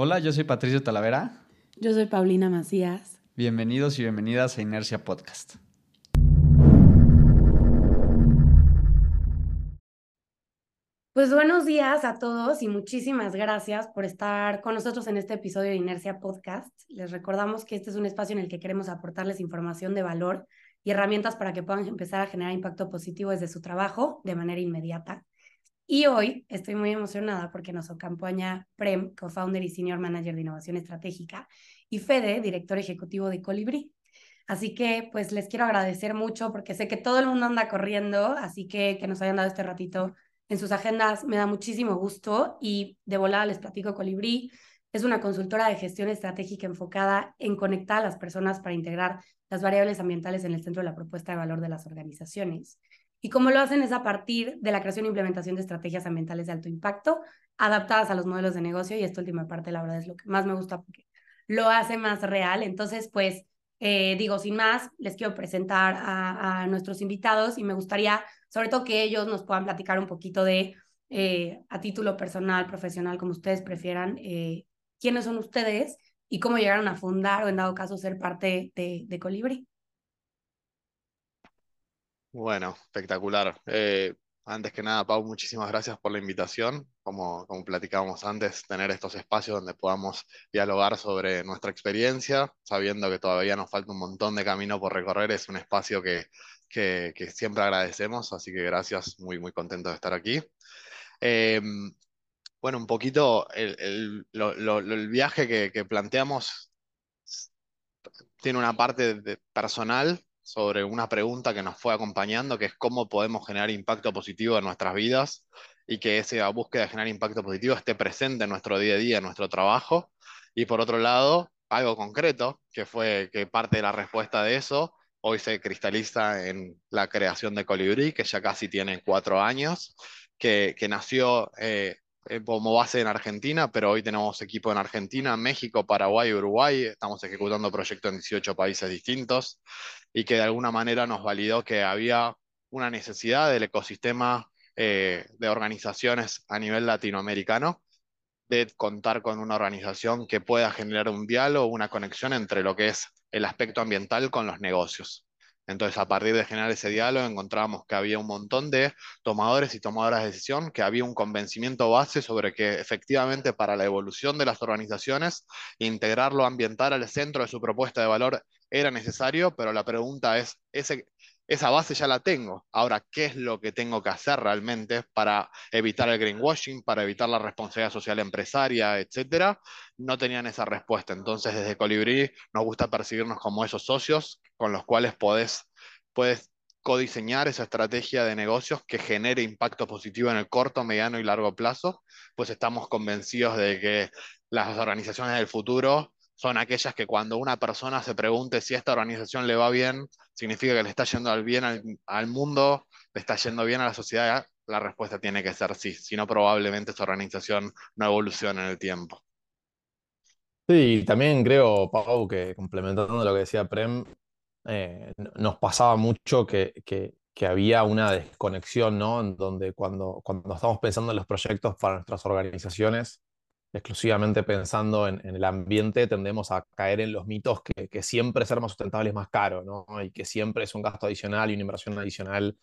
Hola, yo soy Patricio Talavera. Yo soy Paulina Macías. Bienvenidos y bienvenidas a Inercia Podcast. Pues buenos días a todos y muchísimas gracias por estar con nosotros en este episodio de Inercia Podcast. Les recordamos que este es un espacio en el que queremos aportarles información de valor y herramientas para que puedan empezar a generar impacto positivo desde su trabajo de manera inmediata. Y hoy estoy muy emocionada porque nos acompaña Prem, co-founder y senior manager de innovación estratégica, y Fede, director ejecutivo de Colibri. Así que pues les quiero agradecer mucho porque sé que todo el mundo anda corriendo, así que que nos hayan dado este ratito en sus agendas me da muchísimo gusto y de volada les platico Colibri. Es una consultora de gestión estratégica enfocada en conectar a las personas para integrar las variables ambientales en el centro de la propuesta de valor de las organizaciones. Y cómo lo hacen es a partir de la creación e implementación de estrategias ambientales de alto impacto adaptadas a los modelos de negocio y esta última parte la verdad es lo que más me gusta porque lo hace más real. Entonces, pues eh, digo, sin más, les quiero presentar a, nuestros invitados y me gustaría sobre todo que ellos nos puedan platicar un poquito de, eh, a título personal, profesional, como ustedes prefieran, eh, quiénes son ustedes y cómo llegaron a fundar o en dado caso ser parte de, de Colibri. Bueno, espectacular. Eh, antes que nada, Pau, muchísimas gracias por la invitación. Como, como platicábamos antes, tener estos espacios donde podamos dialogar sobre nuestra experiencia, sabiendo que todavía nos falta un montón de camino por recorrer, es un espacio que, que, siempre agradecemos, así que gracias, muy, muy contento de estar aquí. Em, bueno, un poquito el, el, viaje que, que, planteamos tiene una parte de personal sobre una pregunta que nos fue acompañando, que es cómo podemos generar impacto positivo en nuestras vidas y que esa búsqueda de generar impacto positivo esté presente en nuestro día a día, en nuestro trabajo. Y por otro lado, algo concreto, que fue que parte de la respuesta de eso hoy se cristaliza en la creación de Colibrí, que ya casi tiene cuatro años, que, que nació eh, como base en Argentina, pero hoy tenemos equipo en Argentina, México, Paraguay, Uruguay, estamos ejecutando proyectos en 18 países distintos y que de alguna manera nos validó que había una necesidad del ecosistema eh, de organizaciones a nivel latinoamericano de contar con una organización que pueda generar un diálogo, una conexión entre lo que es el aspecto ambiental con los negocios. Entonces, a partir de generar ese diálogo, encontramos que había un montón de tomadores y tomadoras de decisión, que había un convencimiento base sobre que efectivamente para la evolución de las organizaciones, integrar lo ambiental al centro de su propuesta de valor era necesario, pero la pregunta es, ¿ese, esa base ya la tengo. Ahora, ¿qué es lo que tengo que hacer realmente para evitar el greenwashing, para evitar la responsabilidad social empresaria, etcétera? No tenían esa respuesta. Entonces, desde Colibrí nos gusta percibirnos como esos socios con los cuales puedes, puedes codiseñar esa estrategia de negocios que genere impacto positivo en el corto, mediano y largo plazo, pues estamos convencidos de que las organizaciones del futuro son aquellas que cuando una persona se pregunte si esta organización le va bien, significa que le está yendo bien al, mundo, le está yendo bien a la sociedad, la respuesta tiene que ser sí, si no probablemente esa organización no evoluciona en el tiempo. Sí, también creo, Pau, que complementando lo que decía Prem, eh, nos pasaba mucho que, que, había una desconexión, ¿no? En donde cuando, cuando estamos pensando en los proyectos para nuestras organizaciones, exclusivamente pensando en, el ambiente, tendemos a caer en los mitos que, siempre ser más sustentable es más caro, ¿no? Y que siempre es un gasto adicional y una inversión adicional.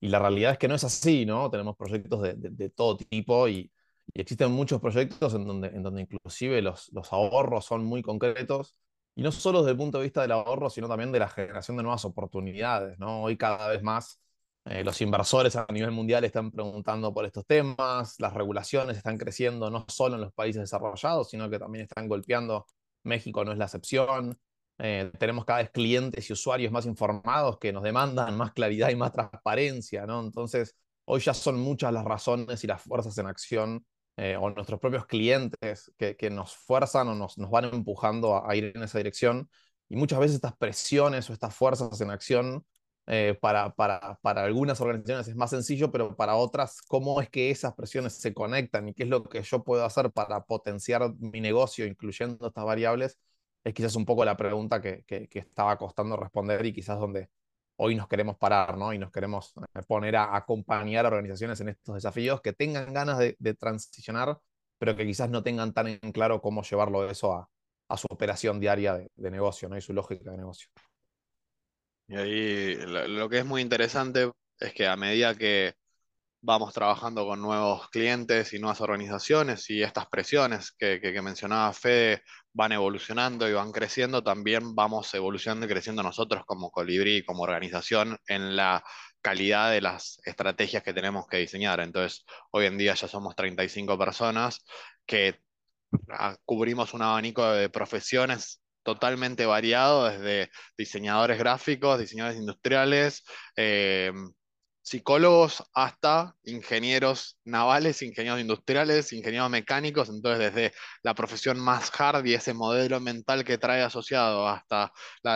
Y la realidad es que no es así, ¿no? Tenemos proyectos de, todo tipo y, existen muchos proyectos en donde, en donde inclusive los, los ahorros son muy concretos. Y no solo desde el punto de vista del ahorro, sino también de la generación de nuevas oportunidades, ¿no? Hoy cada vez más eh, los inversores a nivel mundial están preguntando por estos temas, las regulaciones están creciendo no solo en los países desarrollados, sino que también están golpeando. México no es la excepción. Eh, tenemos cada vez clientes y usuarios más informados que nos demandan más claridad y más transparencia, ¿no? Entonces, hoy ya son muchas las razones y las fuerzas en acción eh, o nuestros propios clientes que, nos fuerzan o nos, van empujando a, ir en esa dirección. Y muchas veces estas presiones o estas fuerzas en acción eh, para, para, para, algunas organizaciones es más sencillo, pero para otras, ¿cómo es que esas presiones se conectan y qué es lo que yo puedo hacer para potenciar mi negocio incluyendo estas variables? Es quizás un poco la pregunta que, que, estaba costando responder y quizás donde hoy nos queremos parar, ¿no? Y nos queremos eh, poner a acompañar a organizaciones en estos desafíos que tengan ganas de, de transicionar, pero que quizás no tengan tan en claro cómo llevarlo eso a, a su operación diaria de, de negocio, ¿no? Y su lógica de negocio. Y ahí lo que es muy interesante es que a medida que vamos trabajando con nuevos clientes y nuevas organizaciones y estas presiones que, que, mencionaba Fede van evolucionando y van creciendo, también vamos evolucionando y creciendo nosotros como Colibrí, como organización, en la calidad de las estrategias que tenemos que diseñar. Entonces, hoy en día ya somos 35 personas que ah, cubrimos un abanico de profesiones totalmente variado, desde diseñadores gráficos, diseñadores industriales, eh, psicólogos hasta ingenieros navales, ingenieros industriales, ingenieros mecánicos, entonces desde la profesión más hard y ese modelo mental que trae asociado hasta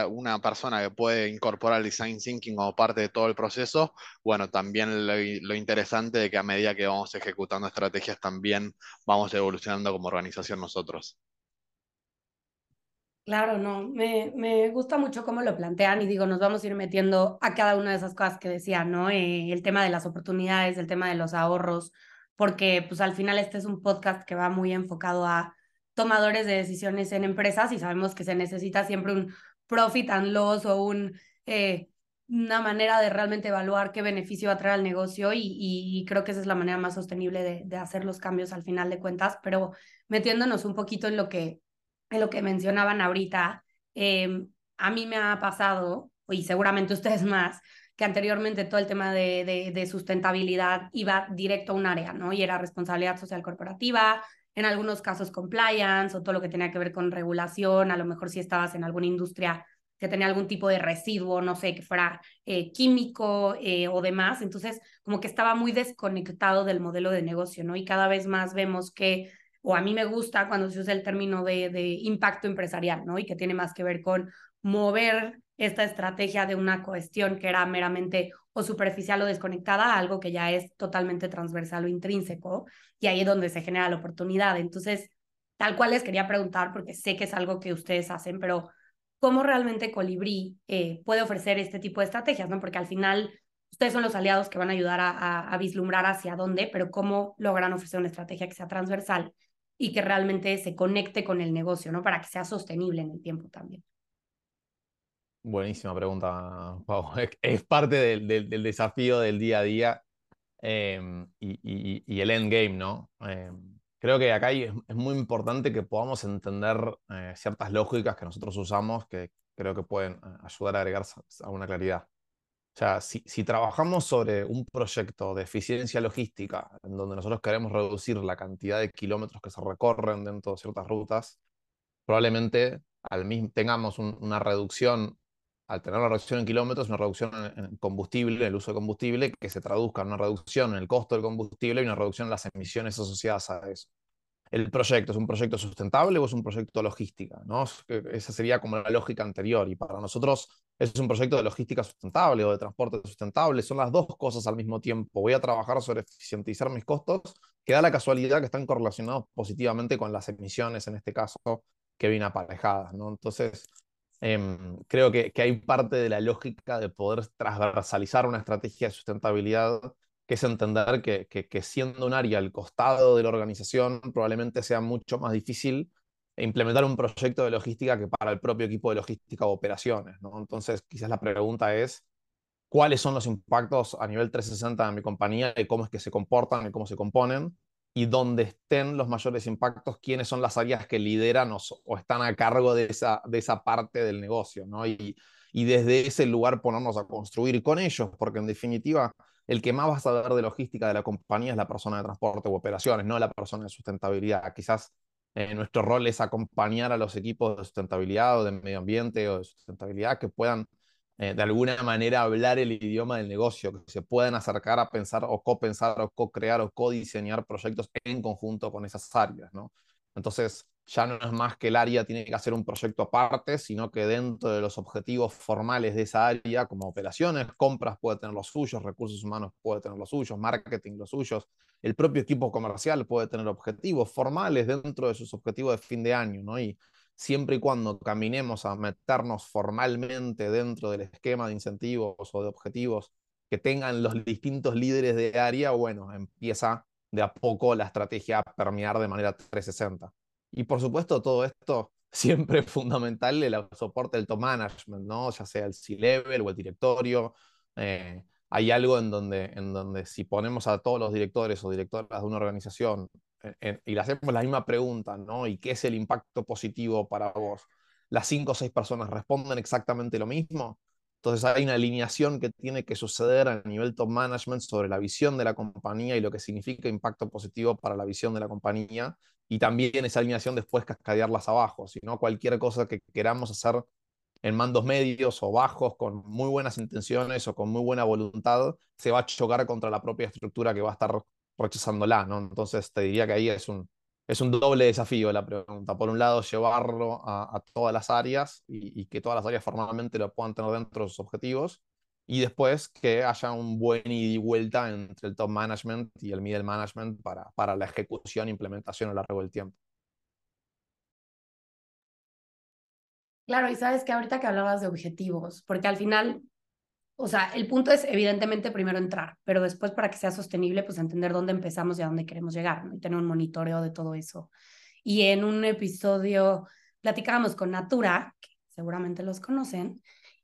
una persona que puede incorporar el design thinking como parte de todo el proceso, bueno, también lo, lo interesante de que a medida que vamos ejecutando estrategias también vamos evolucionando como organización nosotros. Claro, no, me, me, gusta mucho cómo lo plantean y digo, nos vamos a ir metiendo a cada una de esas cosas que decían, ¿no? Eh, el tema de las oportunidades, el tema de los ahorros, porque pues al final este es un podcast que va muy enfocado a tomadores de decisiones en empresas y sabemos que se necesita siempre un profit and loss o un, eh, una manera de realmente evaluar qué beneficio va a traer al negocio y, y creo que esa es la manera más sostenible de, de hacer los cambios al final de cuentas, pero metiéndonos un poquito en lo que en lo que mencionaban ahorita, eh, a mí me ha pasado, y seguramente ustedes más, que anteriormente todo el tema de, de, de, sustentabilidad iba directo a un área, ¿no? Y era responsabilidad social corporativa, en algunos casos compliance o todo lo que tenía que ver con regulación, a lo mejor si estabas en alguna industria que tenía algún tipo de residuo, no sé, que fuera eh, químico eh, o demás. Entonces, como que estaba muy desconectado del modelo de negocio, ¿no? Y cada vez más vemos que o a mí me gusta cuando se usa el término de, de impacto empresarial, ¿no? Y que tiene más que ver con mover esta estrategia de una cuestión que era meramente o superficial o desconectada a algo que ya es totalmente transversal o intrínseco, y ahí es donde se genera la oportunidad. Entonces, tal cual les quería preguntar, porque sé que es algo que ustedes hacen, pero ¿cómo realmente Colibrí eh, puede ofrecer este tipo de estrategias? ¿no? Porque al final ustedes son los aliados que van a ayudar a, a, a vislumbrar hacia dónde, pero ¿cómo logran ofrecer una estrategia que sea transversal y que realmente se conecte con el negocio, ¿no? Para que sea sostenible en el tiempo también. Buenísima pregunta, Pau. Es, parte del, desafío del día a día eh, y, y, y, el endgame, ¿no? Eh, creo que acá es, muy importante que podamos entender eh, ciertas lógicas que nosotros usamos que creo que pueden eh, ayudar a agregar alguna claridad. O sea, si, si, trabajamos sobre un proyecto de eficiencia logística, en donde nosotros queremos reducir la cantidad de kilómetros que se recorren dentro de ciertas rutas, probablemente al mismo, tengamos un, una reducción, al tener una reducción en kilómetros, una reducción en, en combustible, en el uso de combustible, que se traduzca en una reducción en el costo del combustible y una reducción en las emisiones asociadas a eso el proyecto es un proyecto sustentable o es un proyecto logística, ¿no? Esa sería como la lógica anterior. Y para nosotros es un proyecto de logística sustentable o de transporte sustentable. Son las dos cosas al mismo tiempo. Voy a trabajar sobre eficientizar mis costos, que da la casualidad que están correlacionados positivamente con las emisiones, en este caso, que vienen aparejadas, ¿no? Entonces, eh, creo que, que hay parte de la lógica de poder transversalizar una estrategia de sustentabilidad que es entender que, que, que, siendo un área al costado de la organización, probablemente sea mucho más difícil implementar un proyecto de logística que para el propio equipo de logística o operaciones. ¿no? Entonces, quizás la pregunta es, ¿cuáles son los impactos a nivel 360 de mi compañía y cómo es que se comportan y cómo se componen? Y dónde estén los mayores impactos, quiénes son las áreas que lideran o, o están a cargo de esa, de esa parte del negocio. ¿no? Y, y desde ese lugar ponernos a construir con ellos, porque en definitiva el que más va a saber de logística de la compañía es la persona de transporte u operaciones, no la persona de sustentabilidad. Quizás eh, nuestro rol es acompañar a los equipos de sustentabilidad o de medio ambiente o de sustentabilidad que puedan eh, de alguna manera hablar el idioma del negocio, que se puedan acercar a pensar o co-pensar o co-crear o co-diseñar proyectos en conjunto con esas áreas, ¿no? Entonces, ya no es más que el área tiene que hacer un proyecto aparte, sino que dentro de los objetivos formales de esa área, como operaciones, compras puede tener los suyos, recursos humanos puede tener los suyos, marketing los suyos, el propio equipo comercial puede tener objetivos formales dentro de sus objetivos de fin de año, ¿no? Y siempre y cuando caminemos a meternos formalmente dentro del esquema de incentivos o de objetivos que tengan los distintos líderes de área, bueno, empieza de a poco la estrategia a permear de manera 360. Y por supuesto, todo esto siempre es fundamental el soporte del top management, ¿no? ya sea el C-level o el directorio. Eh, hay algo en donde, en donde si ponemos a todos los directores o directoras de una organización y le hacemos la misma pregunta, ¿no? ¿Y qué es el impacto positivo para vos? Las cinco o seis personas responden exactamente lo mismo. Entonces hay una alineación que tiene que suceder a nivel top management sobre la visión de la compañía y lo que significa impacto positivo para la visión de la compañía. Y también esa alineación después cascadearlas abajo. Si no, cualquier cosa que queramos hacer en mandos medios o bajos, con muy buenas intenciones o con muy buena voluntad, se va a chocar contra la propia estructura que va a estar rechazándola, ¿no? Entonces te diría que ahí es un, es un doble desafío la pregunta. Por un lado, llevarlo a, todas las áreas y, que todas las áreas formalmente lo puedan tener dentro de sus objetivos. Y después que haya un buen ida y vuelta entre el top management y el middle management para, para la ejecución implementación a lo largo del tiempo. Claro, y sabes que ahorita que hablabas de objetivos, porque al final o sea, el punto es evidentemente primero entrar, pero después para que sea sostenible, pues entender dónde empezamos y a dónde queremos llegar, ¿no? Y tener un monitoreo de todo eso. Y en un episodio platicábamos con Natura, que seguramente los conocen,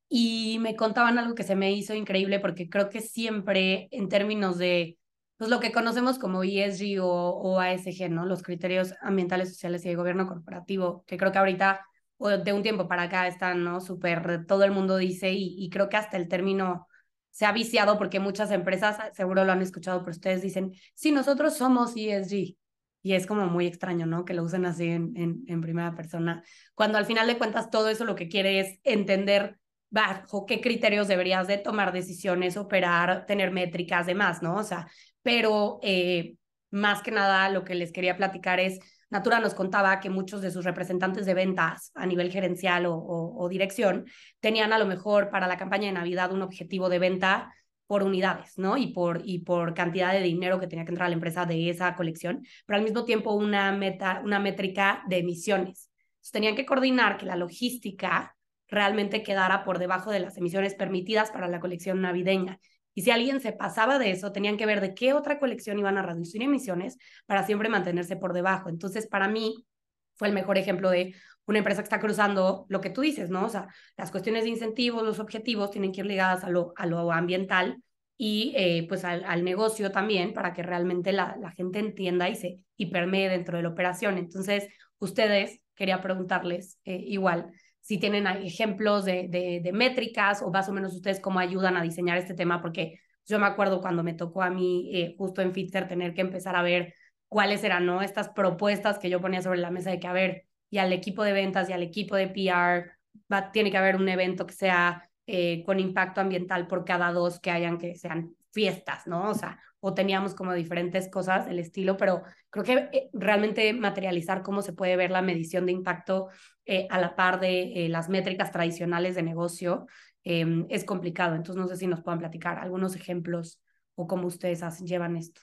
y me contaban algo que se me hizo increíble porque creo que siempre en términos de pues lo que conocemos como ESG o, o ASG, ¿no? Los criterios ambientales, sociales y de gobierno corporativo, que creo que ahorita de un tiempo para acá están, ¿no? Súper, todo el mundo dice y, creo que hasta el término se ha viciado porque muchas empresas, seguro lo han escuchado, pero ustedes dicen, sí, nosotros somos ESG. Y es como muy extraño, ¿no? Que lo usen así en, en, en primera persona. Cuando al final de cuentas todo eso lo que quiere es entender bajo qué criterios deberías de tomar decisiones, operar, tener métricas, demás, ¿no? O sea, pero eh, más que nada lo que les quería platicar es Natura nos contaba que muchos de sus representantes de ventas a nivel gerencial o, dirección tenían a lo mejor para la campaña de Navidad un objetivo de venta por unidades, ¿no? Y por, y por cantidad de dinero que tenía que entrar a la empresa de esa colección, pero al mismo tiempo una, meta, una métrica de emisiones. Entonces, tenían que coordinar que la logística realmente quedara por debajo de las emisiones permitidas para la colección navideña. Y si alguien se pasaba de eso, tenían que ver de qué otra colección iban a reducir emisiones para siempre mantenerse por debajo. Entonces, para mí, fue el mejor ejemplo de una empresa que está cruzando lo que tú dices, ¿no? O sea, las cuestiones de incentivos, los objetivos tienen que ir ligadas a lo, a lo ambiental y eh, pues al, negocio también para que realmente la, la gente entienda y se y permee dentro de la operación. Entonces, ustedes, quería preguntarles eh, igual, si tienen ejemplos de, de, métricas o más o menos ustedes cómo ayudan a diseñar este tema, porque yo me acuerdo cuando me tocó a mí eh, justo en Fitzer tener que empezar a ver cuáles eran ¿no? estas propuestas que yo ponía sobre la mesa de que, a ver, y al equipo de ventas y al equipo de PR va, tiene que haber un evento que sea eh, con impacto ambiental por cada dos que hayan que sean fiestas, ¿no? O sea, o teníamos como diferentes cosas del estilo, pero creo que eh, realmente materializar cómo se puede ver la medición de impacto eh, a la par de eh, las métricas tradicionales de negocio em, es complicado. Entonces, no sé si nos puedan platicar algunos ejemplos o cómo ustedes llevan esto.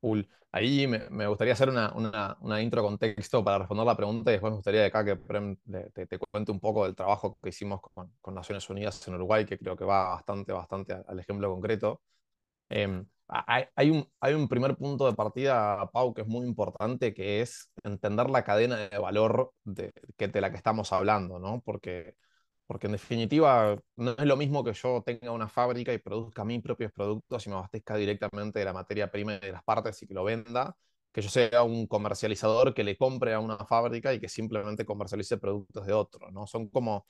Cool. Ahí me, gustaría hacer una, una, una, intro contexto para responder la pregunta y después me gustaría de acá que te, te, cuente un poco del trabajo que hicimos con, con Naciones Unidas en Uruguay, que creo que va bastante, bastante al ejemplo concreto. Em, hay, un, hay un primer punto de partida, Pau, que es muy importante, que es entender la cadena de valor de, que, de la que estamos hablando, ¿no? Porque, porque en definitiva no es lo mismo que yo tenga una fábrica y produzca mis propios productos y me abastezca directamente de la materia prima y de las partes y que lo venda, que yo sea un comercializador que le compre a una fábrica y que simplemente comercialice productos de otro, ¿no? Son como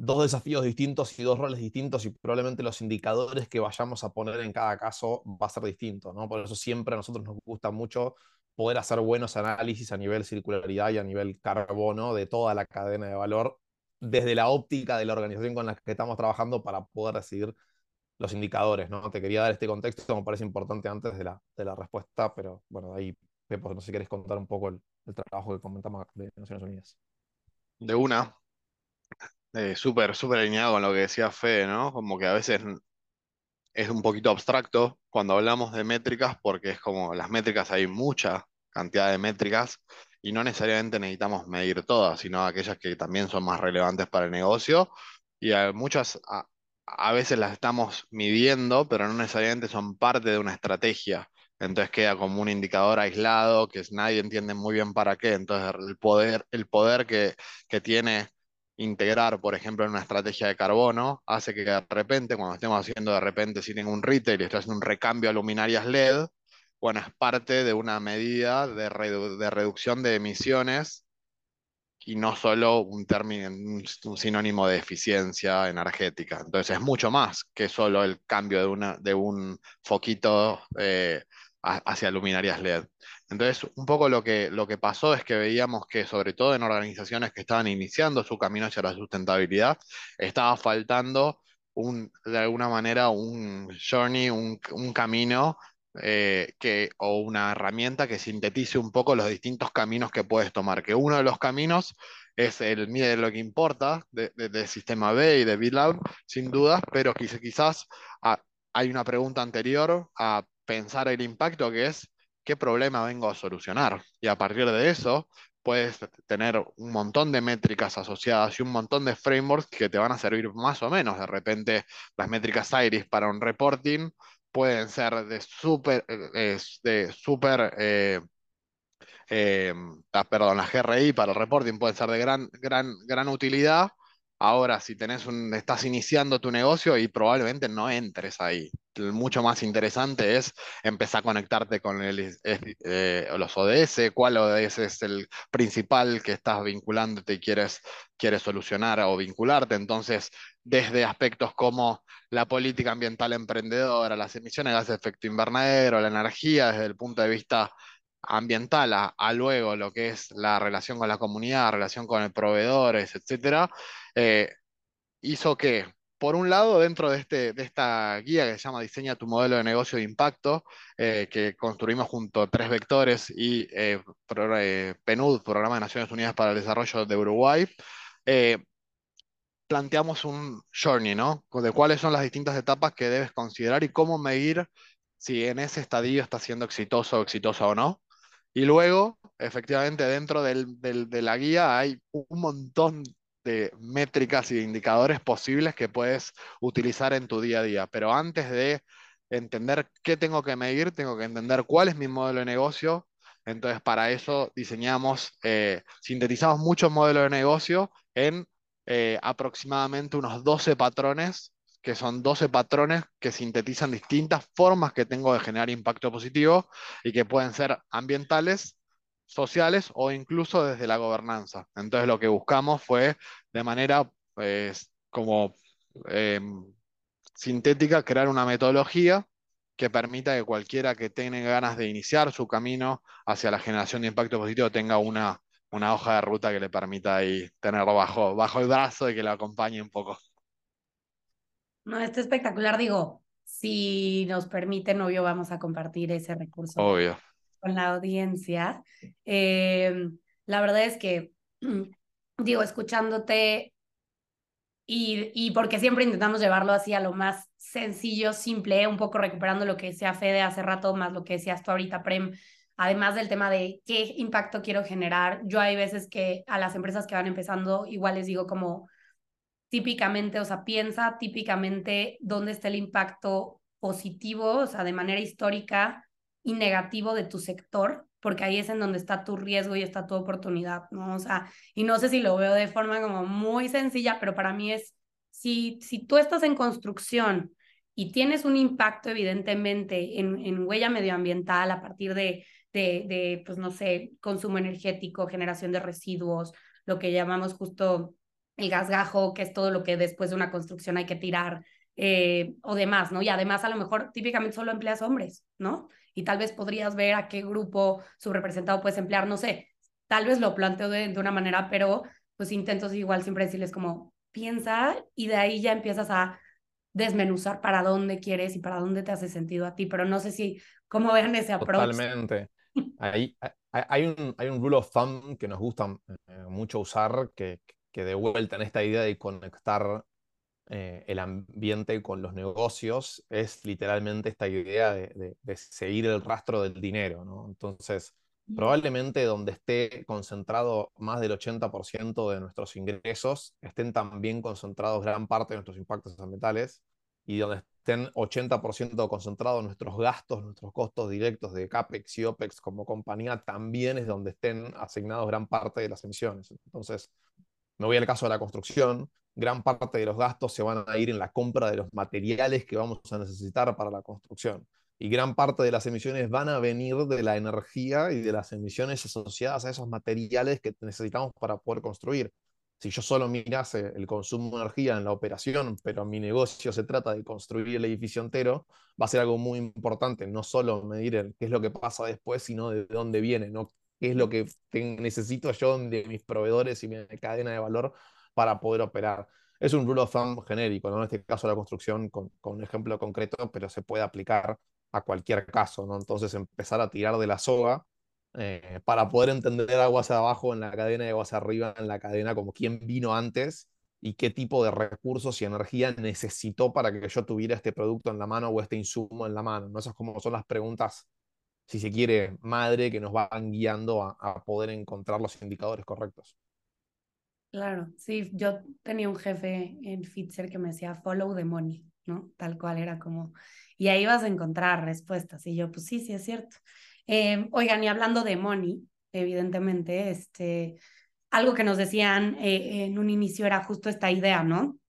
dos desafíos distintos y dos roles distintos y probablemente los indicadores que vayamos a poner en cada caso va a ser distinto, ¿no? Por eso siempre a nosotros nos gusta mucho poder hacer buenos análisis a nivel circularidad y a nivel carbono de toda la cadena de valor desde la óptica de la organización con la que estamos trabajando para poder decidir los indicadores, ¿no? Te quería dar este contexto, me parece importante antes de la, de la respuesta, pero bueno, ahí, Pepo, no sé si querés contar un poco el, trabajo que comentamos de Naciones Unidas. De una, eh, súper, súper alineado con lo que decía Fede, ¿no? Como que a veces es un poquito abstracto cuando hablamos de métricas, porque es como las métricas, hay mucha cantidad de métricas y no necesariamente necesitamos medir todas, sino aquellas que también son más relevantes para el negocio. Y muchas, a veces las estamos midiendo, pero no necesariamente son parte de una estrategia. Entonces queda como un indicador aislado que nadie entiende muy bien para qué. Entonces el poder, el poder que, que tiene integrar, por ejemplo, en una estrategia de carbono, hace que de repente, cuando estemos haciendo de repente, si tengo un retail y estoy haciendo un recambio a luminarias LED, bueno, es parte de una medida de, reducción de emisiones y no solo un término, un, sinónimo de eficiencia energética. Entonces es mucho más que solo el cambio de, una, de un foquito eh, hacia luminarias LED. Entonces, un poco lo que, lo que pasó es que veíamos que, sobre todo en organizaciones que estaban iniciando su camino hacia la sustentabilidad, estaba faltando un, de alguna manera un journey, un, camino eh, que, o una herramienta que sintetice un poco los distintos caminos que puedes tomar. Que uno de los caminos es el mide lo que importa de, Sistema B y de BitLab, sin dudas, pero quizás ah, hay una pregunta anterior a pensar el impacto que es qué problema vengo a solucionar. Y a partir de eso puedes tener un montón de métricas asociadas y un montón de frameworks que te van a servir más o menos. De repente, las métricas IRIS para un reporting pueden ser de súper, eh, de súper, eh, eh, ah, perdón, las GRI para el reporting pueden ser de gran, gran, gran utilidad. Ahora, si tenés un, estás iniciando tu negocio y probablemente no entres ahí. Mucho más interesante es empezar a conectarte con el, los ODS, cuál ODS es el principal que estás vinculándote y quieres, quieres solucionar o vincularte. Entonces, desde aspectos como la política ambiental emprendedora, las emisiones de gases de efecto invernadero, la energía desde el punto de vista ambiental, a, luego lo que es la relación con la comunidad, la relación con el proveedores, etcétera, eh, hizo que, por un lado, dentro de, este, de esta guía que se llama Diseña tu modelo de negocio de impacto, eh, que construimos junto a tres vectores y eh, PNUD, Programa de Naciones Unidas para el Desarrollo de Uruguay, planteamos un journey, ¿no? De cuáles son las distintas etapas que debes considerar y cómo medir si en ese estadio está siendo exitoso exitosa o no. Y luego, efectivamente, dentro de la guía hay un montón de métricas y indicadores posibles que puedes utilizar en tu día a día. Pero antes de entender qué tengo que medir, tengo que entender cuál es mi modelo de negocio. Entonces, para eso diseñamos, eh, sintetizamos muchos modelos de negocio en eh, aproximadamente unos 12 patrones, que son 12 patrones que sintetizan distintas formas que tengo de generar impacto positivo y que pueden ser ambientales, sociales o incluso desde la gobernanza. Entonces lo que buscamos fue de manera pues, como em, sintética crear una metodología que permita que cualquiera que tenga ganas de iniciar su camino hacia la generación de impacto positivo tenga una una hoja de ruta que le permita ahí tenerlo bajo, bajo el brazo y que lo acompañe un poco. No, está espectacular. Digo, si nos permiten, obvio, vamos a compartir ese recurso obvio. con la audiencia. Em, la verdad es que, digo, escuchándote y, y, porque siempre intentamos llevarlo así a lo más sencillo, simple, un poco recuperando lo que decía Fede hace rato, más lo que decías tú ahorita, Prem, además del tema de qué impacto quiero generar, yo hay veces que a las empresas que van empezando igual les digo como típicamente, o sea, piensa típicamente dónde está el impacto positivo, o sea, de manera histórica y negativo de tu sector, porque ahí es en donde está tu riesgo y está tu oportunidad, ¿no? O sea, y no sé si lo veo de forma como muy sencilla, pero para mí es, si, si tú estás en construcción y tienes un impacto evidentemente en, en huella medioambiental a partir de de, pues no sé, consumo energético, generación de residuos, lo que llamamos justo el gasgajo, que es todo lo que después de una construcción hay que tirar eh, o demás, ¿no? Y además a lo mejor típicamente solo empleas hombres, ¿no? Y tal vez podrías ver a qué grupo subrepresentado puedes emplear, no sé, tal vez lo planteo de, de una manera, pero pues intento igual siempre decirles como, piensa y de ahí ya empiezas a desmenuzar para dónde quieres y para dónde te hace sentido a ti, pero no sé si, cómo vean ese approach. Totalmente. Hay, hay, un, hay un rule of thumb que nos gusta eh, mucho usar, que, que de vuelta en esta idea de conectar eh, el ambiente con los negocios, es literalmente esta idea de, de, seguir el rastro del dinero, ¿no? Entonces, probablemente donde esté concentrado más del 80% de nuestros ingresos, estén también concentrados gran parte de nuestros impactos ambientales y donde estén 80% concentrados nuestros gastos, nuestros costos directos de CAPEX y OPEX como compañía, también es donde estén asignados gran parte de las emisiones. Entonces, me voy al caso de la construcción, gran parte de los gastos se van a ir en la compra de los materiales que vamos a necesitar para la construcción y gran parte de las emisiones van a venir de la energía y de las emisiones asociadas a esos materiales que necesitamos para poder construir. Si yo solo mirase el consumo de energía en la operación, pero mi negocio se trata de construir el edificio entero, va a ser algo muy importante, no solo medir qué es lo que pasa después, sino de dónde viene, ¿no? Qué es lo que necesito yo de mis proveedores y mi cadena de valor para poder operar. Es un rule of thumb genérico, ¿no? en este caso la construcción con, un ejemplo concreto, pero se puede aplicar a cualquier caso, ¿no? Entonces empezar a tirar de la soga eh, para poder entender algo hacia abajo en la cadena y algo hacia arriba en la cadena, como quién vino antes y qué tipo de recursos y energía necesitó para que yo tuviera este producto en la mano o este insumo en la mano. ¿no? Esas como son las preguntas, si se quiere, madre, que nos van guiando a, a poder encontrar los indicadores correctos. Claro, sí, yo tenía un jefe en Fitzer que me decía follow the money, ¿no? Tal cual era como, y ahí vas a encontrar respuestas. Y yo, pues sí, sí es cierto. Eh, oigan, y hablando de money, evidentemente, este, algo que nos decían eh, en un inicio era justo esta idea, ¿no?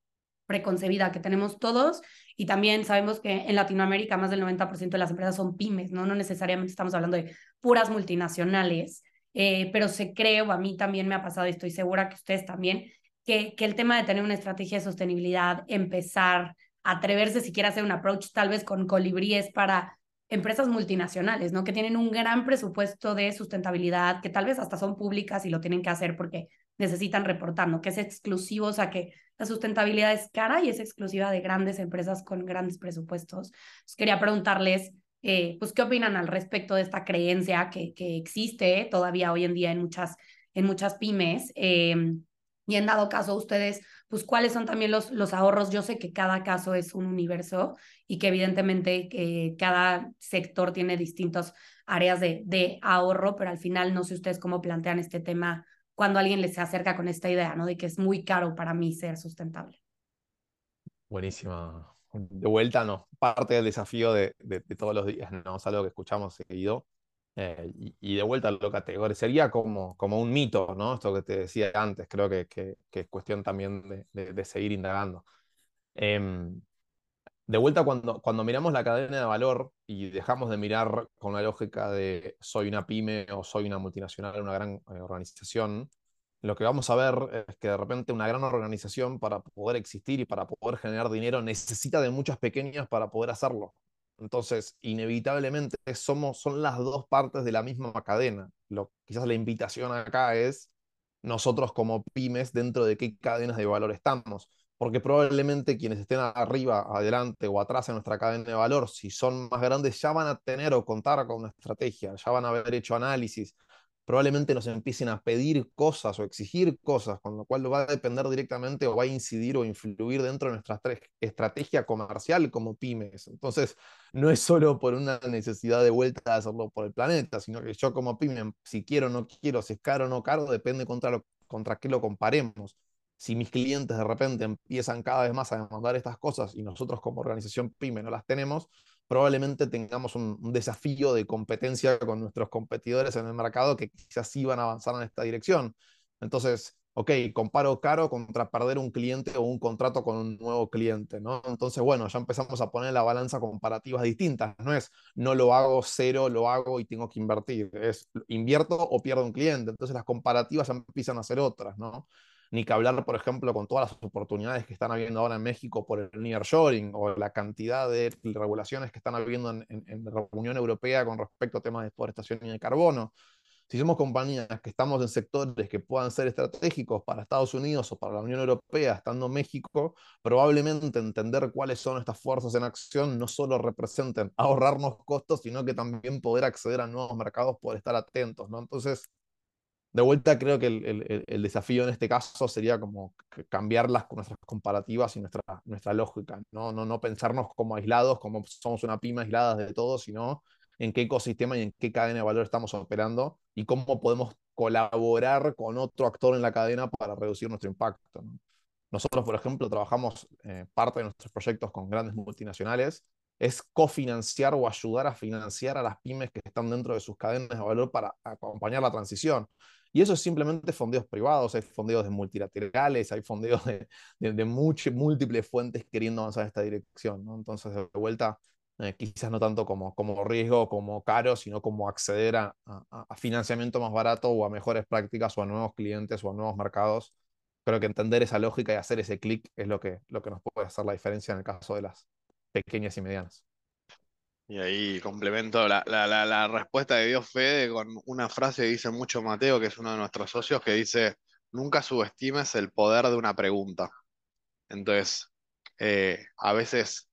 Preconcebida que tenemos todos y también sabemos que en Latinoamérica más del 90% de las empresas son pymes, ¿no? No necesariamente estamos hablando de puras multinacionales, eh, pero se cree, o a mí también me ha pasado y estoy segura que ustedes también, que, que el tema de tener una estrategia de sostenibilidad, empezar atreverse siquiera a hacer un approach tal vez con colibríes para empresas multinacionales, ¿no? Que tienen un gran presupuesto de sustentabilidad, que tal vez hasta son públicas y lo tienen que hacer porque necesitan reportar, ¿no? Que es exclusivo, o sea, que la sustentabilidad es cara y es exclusiva de grandes empresas con grandes presupuestos. quería preguntarles, eh, pues, ¿qué opinan al respecto de esta creencia que, que existe todavía hoy en día en muchas, en muchas pymes? Eh, y en dado caso, ustedes pues cuáles son también los, los ahorros. Yo sé que cada caso es un universo y que evidentemente eh, cada sector tiene distintas áreas de, de ahorro, pero al final no sé ustedes cómo plantean este tema cuando alguien les se acerca con esta idea, ¿no? De que es muy caro para mí ser sustentable. Buenísima. De vuelta, no. Parte del desafío de, de, de todos los días, ¿no? Es algo que escuchamos seguido. Eh, y, de vuelta lo categorizaría como, como un mito, ¿no? Esto que te decía antes, creo que, que, es cuestión también de, de, seguir indagando. Em, de vuelta, cuando, cuando miramos la cadena de valor y dejamos de mirar con la lógica de soy una pyme o soy una multinacional, una gran eh, organización, lo que vamos a ver es que de repente una gran organización para poder existir y para poder generar dinero necesita de muchas pequeñas para poder hacerlo. Entonces, inevitablemente somos, son las dos partes de la misma cadena. Lo, quizás la invitación acá es nosotros como pymes dentro de qué cadenas de valor estamos. Porque probablemente quienes estén arriba, adelante o atrás en nuestra cadena de valor, si son más grandes, ya van a tener o contar con una estrategia, ya van a haber hecho análisis, probablemente nos empiecen a pedir cosas o exigir cosas, con lo cual va a depender directamente o va a incidir o influir dentro de nuestra estrategia comercial como pymes. Entonces, no es solo por una necesidad de vuelta de hacerlo por el planeta, sino que yo como pyme, si quiero o no quiero, si es caro o no caro, depende contra, lo, contra qué lo comparemos. Si mis clientes de repente empiezan cada vez más a demandar estas cosas y nosotros como organización pyme no las tenemos, probablemente tengamos un, desafío de competencia con nuestros competidores en el mercado que quizás sí van a avanzar en esta dirección. Entonces, ok, comparo caro contra perder un cliente o un contrato con un nuevo cliente, ¿no? Entonces, bueno, ya empezamos a poner la balanza comparativas distintas. No es no lo hago cero, lo hago y tengo que invertir. Es invierto o pierdo un cliente. Entonces las comparativas empiezan a ser otras, ¿no? Ni que hablar, por ejemplo, con todas las oportunidades que están habiendo ahora en México por el nearshoring o la cantidad de regulaciones que están habiendo en, la Unión Europea con respecto a temas de deforestación y de carbono. Si somos compañías que estamos en sectores que puedan ser estratégicos para Estados Unidos o para la Unión Europea, estando en México, probablemente entender cuáles son estas fuerzas en acción no solo representen ahorrarnos costos, sino que también poder acceder a nuevos mercados por estar atentos, ¿no? Entonces, de vuelta creo que el, el, desafío en este caso sería como cambiar las, nuestras comparativas y nuestra, nuestra lógica, ¿no? No, no pensarnos como aislados, como somos una pyme aislada de todo, sino en qué ecosistema y en qué cadena de valor estamos operando y cómo podemos colaborar con otro actor en la cadena para reducir nuestro impacto. Nosotros, por ejemplo, trabajamos eh, parte de nuestros proyectos con grandes multinacionales, es cofinanciar o ayudar a financiar a las pymes que están dentro de sus cadenas de valor para acompañar la transición. Y eso es simplemente fondeos privados, hay fondeos de multilaterales, hay fondeos de, múltiples fuentes queriendo avanzar en esta dirección. Entonces, de vuelta, eh, quizás no tanto como, como riesgo, como caro, sino como acceder a, a, financiamiento más barato o a mejores prácticas o a nuevos clientes o a nuevos mercados. Creo que entender esa lógica y hacer ese clic es lo que, lo que nos puede hacer la diferencia en el caso de las pequeñas y medianas. Y ahí complemento la, la, respuesta de Dios Fede con una frase que dice mucho Mateo, que es uno de nuestros socios, que dice, nunca subestimes el poder de una pregunta. Entonces, eh, a veces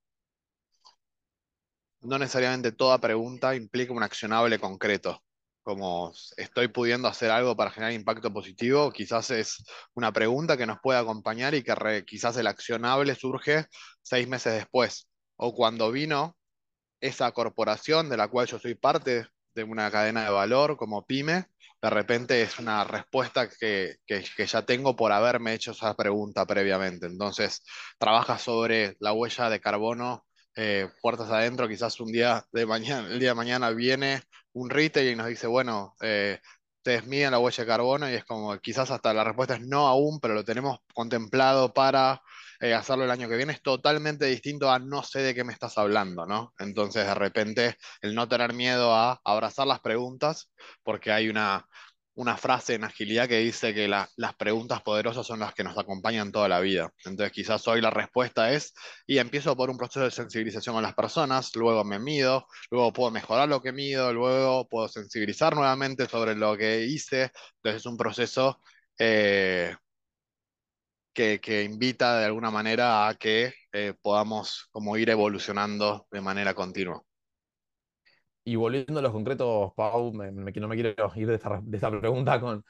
no necesariamente toda pregunta implica un accionable concreto. Como estoy pudiendo hacer algo para generar impacto positivo, quizás es una pregunta que nos puede acompañar y que quizás el accionable surge seis meses después. O cuando vino esa corporación de la cual yo soy parte de una cadena de valor como pyme, de repente es una respuesta que, ya tengo por haberme hecho esa pregunta previamente. Entonces, trabaja sobre la huella de carbono eh, puertas adentro, quizás un día de mañana, el día de mañana viene un retail y nos dice, bueno, eh, ustedes miden la huella de carbono y es como, quizás hasta la respuesta es no aún, pero lo tenemos contemplado para eh, hacerlo el año que viene es totalmente distinto a no sé de qué me estás hablando, ¿no? Entonces, de repente, el no tener miedo a abrazar las preguntas, porque hay una, una frase en agilidad que dice que las preguntas poderosas son las que nos acompañan toda la vida. Entonces, quizás hoy la respuesta es, y empiezo por un proceso de sensibilización con las personas, luego me mido, luego puedo mejorar lo que mido, luego puedo sensibilizar nuevamente sobre lo que hice. Entonces, es un proceso eh, que, invita de alguna manera a que eh, podamos como ir evolucionando de manera continua. Y volviendo a los concretos, Pau, me, no me quiero ir de esta, pregunta con,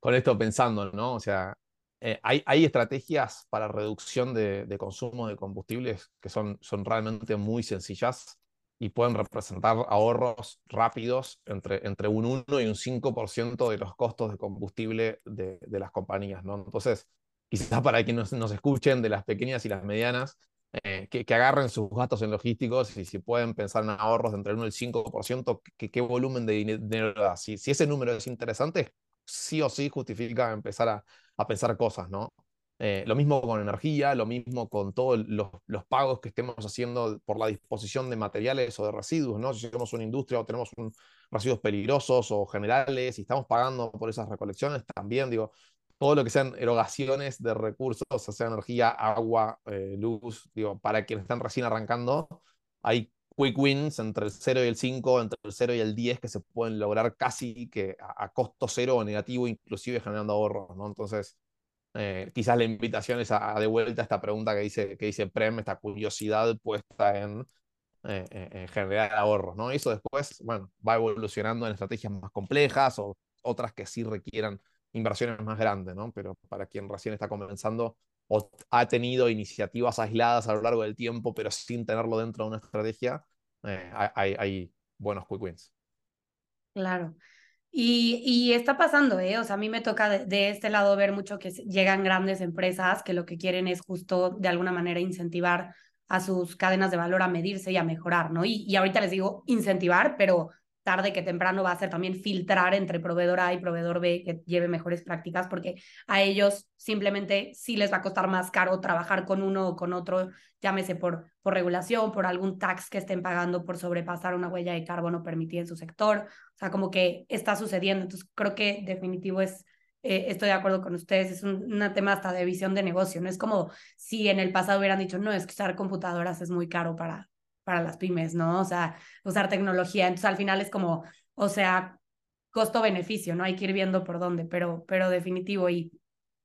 con esto pensando, ¿no? O sea, eh, hay, hay, estrategias para reducción de, de, consumo de combustibles que son, son realmente muy sencillas y pueden representar ahorros rápidos entre, entre un 1 y un 5% de los costos de combustible de, de, las compañías, ¿no? Entonces, quizás para quienes nos, escuchen de las pequeñas y las medianas, eh, que, agarren sus gastos en logísticos y si pueden pensar en ahorros entre el 1 y el 5%, ¿qué, volumen de dinero da? Si, ese número es interesante, sí o sí justifica empezar a, pensar cosas, ¿no? Eh, lo mismo con energía, lo mismo con todos los, pagos que estemos haciendo por la disposición de materiales o de residuos, ¿no? Si somos una industria o tenemos residuos peligrosos o generales y estamos pagando por esas recolecciones, también digo, todo lo que sean erogaciones de recursos, o sea energía, agua, eh, luz, digo, para quienes están recién arrancando, hay quick wins entre el 0 y el 5, entre el 0 y el 10 que se pueden lograr casi que a, costo cero o negativo, inclusive generando ahorros, ¿no? Entonces, eh, quizás la invitación es a, de vuelta a esta pregunta que dice, que dice Prem, esta curiosidad puesta en, eh, en generar ahorros, ¿no? Eso después, bueno, va evolucionando en estrategias más complejas o otras que sí requieran inversiones más grandes, ¿no? Pero para quien recién está comenzando o ha tenido iniciativas aisladas a lo largo del tiempo, pero sin tenerlo dentro de una estrategia, eh, hay, hay, buenos quick wins. Claro. Y, y, está pasando, ¿eh? O sea, a mí me toca de, este lado ver mucho que llegan grandes empresas que lo que quieren es justo de alguna manera incentivar a sus cadenas de valor a medirse y a mejorar, ¿no? Y, y ahorita les digo incentivar, pero tarde que temprano va a ser también filtrar entre proveedor A y proveedor B que lleve mejores prácticas, porque a ellos simplemente sí les va a costar más caro trabajar con uno o con otro, llámese por, por regulación, por algún tax que estén pagando por sobrepasar una huella de carbono permitida en su sector. O sea, como que está sucediendo. Entonces, creo que definitivo es eh, estoy de acuerdo con ustedes, es un, tema hasta de visión de negocio, no es como si en el pasado hubieran dicho, no, es que usar computadoras es muy caro para, para las pymes, ¿no? O sea, usar tecnología. Entonces, al final es como, o sea, costo-beneficio, ¿no? Hay que ir viendo por dónde, pero, pero definitivo. Y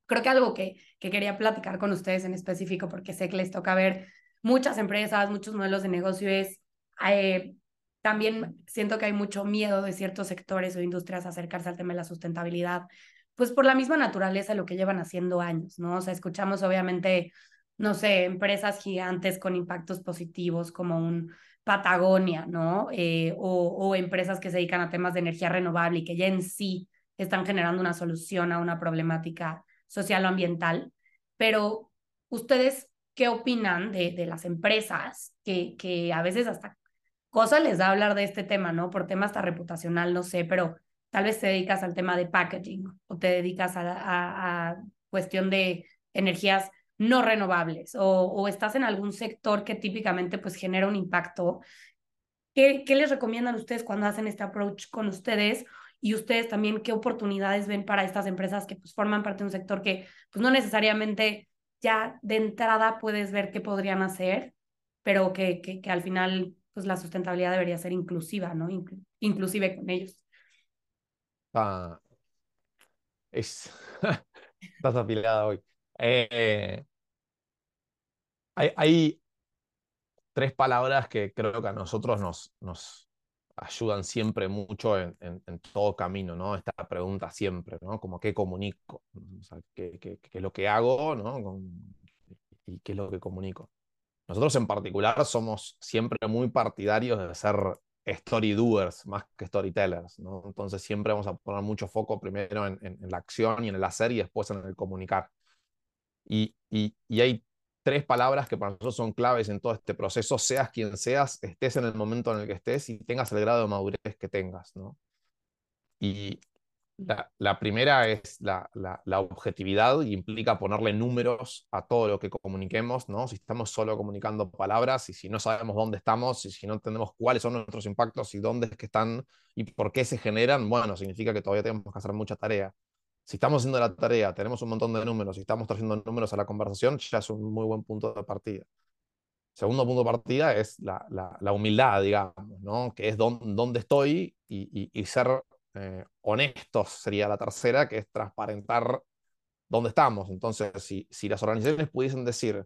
creo que algo que, que quería platicar con ustedes en específico, porque sé que les toca ver muchas empresas, muchos modelos de negocio, es eh, también siento que hay mucho miedo de ciertos sectores o industrias a acercarse al tema de la sustentabilidad, pues por la misma naturaleza de lo que llevan haciendo años, ¿no? O sea, escuchamos obviamente, no sé, empresas gigantes con impactos positivos como un Patagonia, ¿no? Eh, o, o empresas que se dedican a temas de energía renovable y que ya en sí están generando una solución a una problemática social o ambiental. Pero, ¿ustedes qué opinan de, de las empresas que, que a veces hasta cosa les da hablar de este tema, ¿no? Por tema hasta reputacional, no sé, pero tal vez te dedicas al tema de packaging o te dedicas a, a, cuestión de energías no renovables o, estás en algún sector que típicamente pues genera un impacto. ¿Qué, ¿Qué les recomiendan ustedes cuando hacen este approach con ustedes? Y ustedes también, ¿qué oportunidades ven para estas empresas que pues forman parte de un sector que pues no necesariamente ya de entrada puedes ver qué podrían hacer, pero que, que, que al final pues la sustentabilidad debería ser inclusiva, ¿no? Inclu inclusive con ellos. Ah, es, estás afiliada hoy. Eh, hay, tres palabras que creo que a nosotros nos, ayudan siempre mucho en, todo camino, ¿no? Esta pregunta siempre, ¿no? Como qué comunico, o sea, qué, es lo que hago, ¿no? Y qué es lo que comunico. Nosotros en particular somos siempre muy partidarios de ser story doers más que storytellers, ¿no? Entonces siempre vamos a poner mucho foco primero en, en la acción y en el hacer y después en el comunicar. Y, hay tres palabras que para nosotros son claves en todo este proceso, seas quien seas, estés en el momento en el que estés y tengas el grado de madurez que tengas, ¿no? Y la, primera es la, objetividad y implica ponerle números a todo lo que comuniquemos, ¿no? Si estamos solo comunicando palabras y si no sabemos dónde estamos y si no entendemos cuáles son nuestros impactos y dónde es que están y por qué se generan, bueno, significa que todavía tenemos que hacer mucha tarea. Si estamos haciendo la tarea, tenemos un montón de números y estamos trayendo números a la conversación, ya es un muy buen punto de partida. Segundo punto de partida es la, la, humildad, digamos, ¿no? que es dónde estoy y ser eh, honestos sería la tercera, que es transparentar dónde estamos. Entonces, si, si las organizaciones pudiesen decir,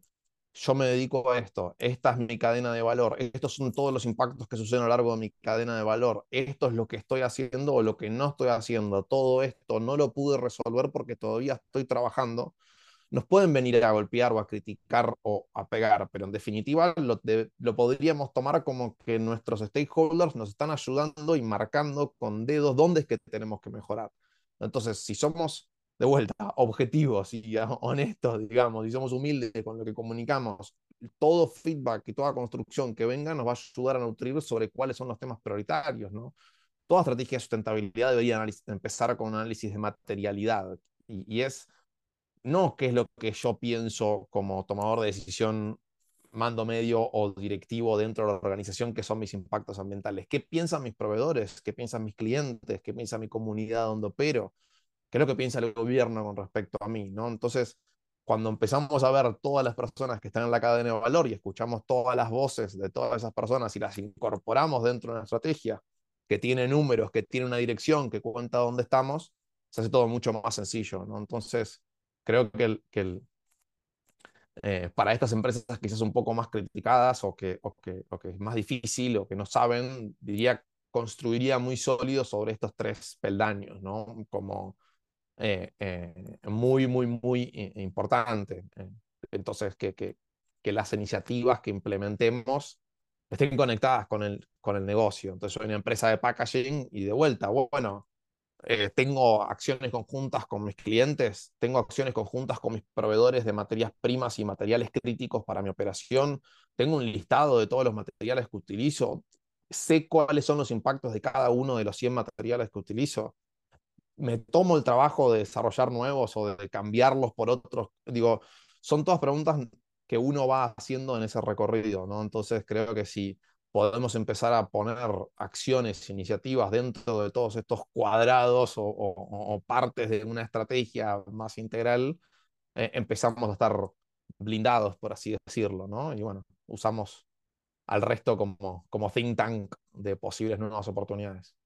yo me dedico a esto, esta es mi cadena de valor, estos son todos los impactos que suceden a lo largo de mi cadena de valor, esto es lo que estoy haciendo o lo que no estoy haciendo, todo esto no lo pude resolver porque todavía estoy trabajando, nos pueden venir a golpear o a criticar o a pegar, pero en definitiva lo, lo, podríamos tomar como que nuestros stakeholders nos están ayudando y marcando con dedos dónde es que tenemos que mejorar. Entonces, si somos de vuelta objetivos y honestos, digamos, y somos humildes con lo que comunicamos, todo feedback y toda construcción que venga nos va a ayudar a nutrir sobre cuáles son los temas prioritarios, ¿no? Toda estrategia de sustentabilidad debería empezar con un análisis de materialidad y, y es no qué es lo que yo pienso como tomador de decisión, mando medio o directivo dentro de la organización, que son mis impactos ambientales. ¿Qué piensan mis proveedores? ¿Qué piensan mis clientes? ¿Qué piensa mi comunidad donde opero? ¿Qué es lo que piensa el gobierno con respecto a mí? ¿no? Entonces, cuando empezamos a ver todas las personas que están en la cadena de valor y escuchamos todas las voces de todas esas personas y las incorporamos dentro de una estrategia que tiene números, que tiene una dirección, que cuenta dónde estamos, se hace todo mucho más sencillo. ¿no? Entonces, creo que, el, que el, eh, para estas empresas quizás un poco más criticadas o que, o, que, o que es más difícil o que no saben, diría, construiría muy sólido sobre estos tres peldaños, ¿no? Como eh, eh, muy, muy, muy importante. Entonces, que, que, que, las iniciativas que implementemos estén conectadas con el, con el negocio. Entonces, soy una empresa de packaging y de vuelta, bueno, eh, tengo acciones conjuntas con mis clientes, tengo acciones conjuntas con mis proveedores de materias primas y materiales críticos para mi operación, tengo un listado de todos los materiales que utilizo, sé cuáles son los impactos de cada uno de los 100 materiales que utilizo, me tomo el trabajo de desarrollar nuevos o de cambiarlos por otros, digo, son todas preguntas que uno va haciendo en ese recorrido, ¿no? Entonces creo que si podemos empezar a poner acciones, iniciativas dentro de todos estos cuadrados o, partes de una estrategia más integral, eh, empezamos a estar blindados, por así decirlo, ¿no? Y bueno, usamos al resto como, como think tank de posibles nuevas oportunidades.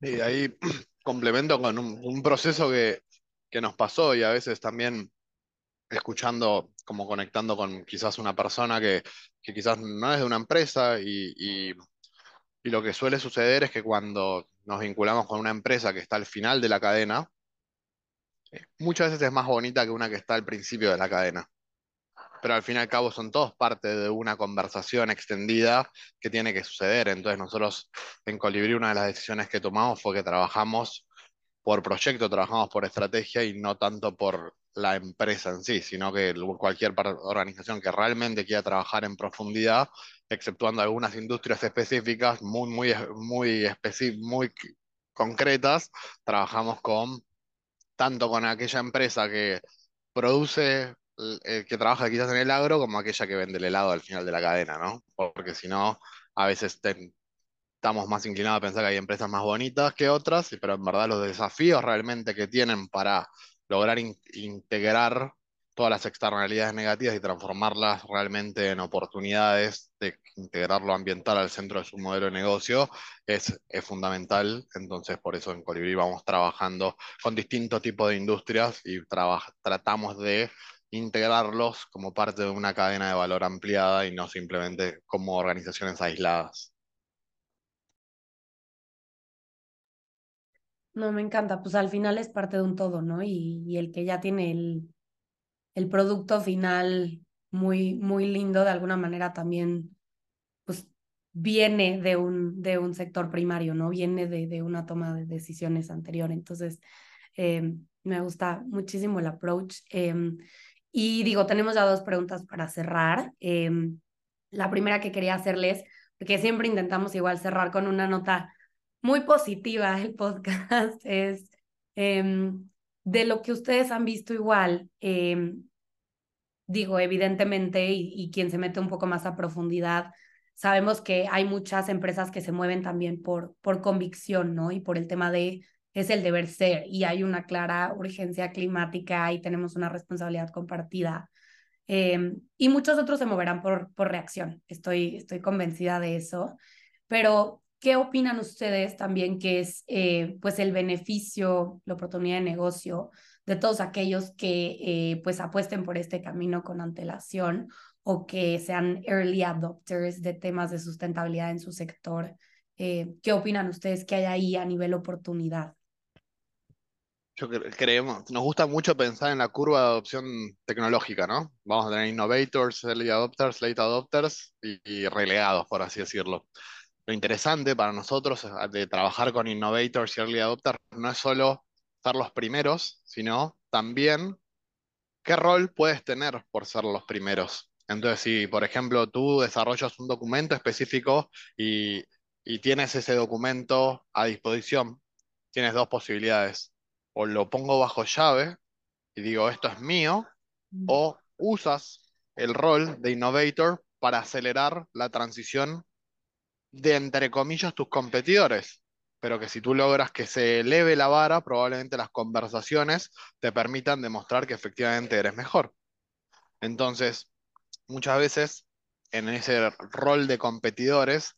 Y ahí complemento con un, proceso que, nos pasó y a veces también escuchando, como conectando con quizás una persona que, quizás no es de una empresa y, y lo que suele suceder es que cuando nos vinculamos con una empresa que está al final de la cadena, eh, muchas veces es más bonita que una que está al principio de la cadena pero al fin y al cabo son todos parte de una conversación extendida que tiene que suceder. Entonces nosotros en Colibrí una de las decisiones que tomamos fue que trabajamos por proyecto, trabajamos por estrategia y no tanto por la empresa en sí, sino que cualquier organización que realmente quiera trabajar en profundidad, exceptuando algunas industrias específicas muy, muy, muy, muy concretas, trabajamos con tanto con aquella empresa que produce el que trabaja quizás en el agro como aquella que vende el helado al final de la cadena, ¿no? Porque si no, a veces estamos más inclinados a pensar que hay empresas más bonitas que otras, pero en verdad los desafíos realmente que tienen para lograr integrar todas las externalidades negativas y transformarlas realmente en oportunidades de integrar lo ambiental al centro de su modelo de negocio es, fundamental. Entonces, por eso en Colibrí vamos trabajando con distintos tipos de industrias y tratamos de integrarlos como parte de una cadena de valor ampliada y no simplemente como organizaciones aisladas. No, me encanta, pues al final es parte de un todo, ¿no? Y, el que ya tiene el, el, producto final muy, muy lindo, de alguna manera también, pues viene de un, de un sector primario, ¿no? Viene de, una toma de decisiones anterior. Entonces, eh, me gusta muchísimo el approach. Em, y digo, tenemos ya dos preguntas para cerrar. Em, la primera que quería hacerles, porque siempre intentamos igual cerrar con una nota muy positiva el podcast, es em, de lo que ustedes han visto igual. Em, digo, evidentemente, y, y quien se mete un poco más a profundidad, sabemos que hay muchas empresas que se mueven también por, por convicción, ¿no? Y por el tema de es el deber ser y hay una clara urgencia climática y tenemos una responsabilidad compartida. Em, y muchos otros se moverán por, por reacción, estoy, estoy convencida de eso. Pero, ¿qué opinan ustedes también que es eh, pues el beneficio, la oportunidad de negocio de todos aquellos que eh, pues apuesten por este camino con antelación o que sean early adopters de temas de sustentabilidad en su sector? Eh, ¿Qué opinan ustedes que hay ahí a nivel oportunidad? Creemos, nos gusta mucho pensar en la curva de adopción tecnológica, ¿no? Vamos a tener innovators, early adopters, late adopters y, relegados, por así decirlo. Lo interesante para nosotros de trabajar con innovators y early adopters no es solo ser los primeros, sino también qué rol puedes tener por ser los primeros. Entonces, si por ejemplo tú desarrollas un documento específico y, y tienes ese documento a disposición, tienes dos posibilidades o lo pongo bajo llave y digo esto es mío, mm. o usas el rol de innovator para acelerar la transición de, entre comillas, tus competidores. Pero que si tú logras que se eleve la vara, probablemente las conversaciones te permitan demostrar que efectivamente eres mejor. Entonces, muchas veces en ese rol de competidores,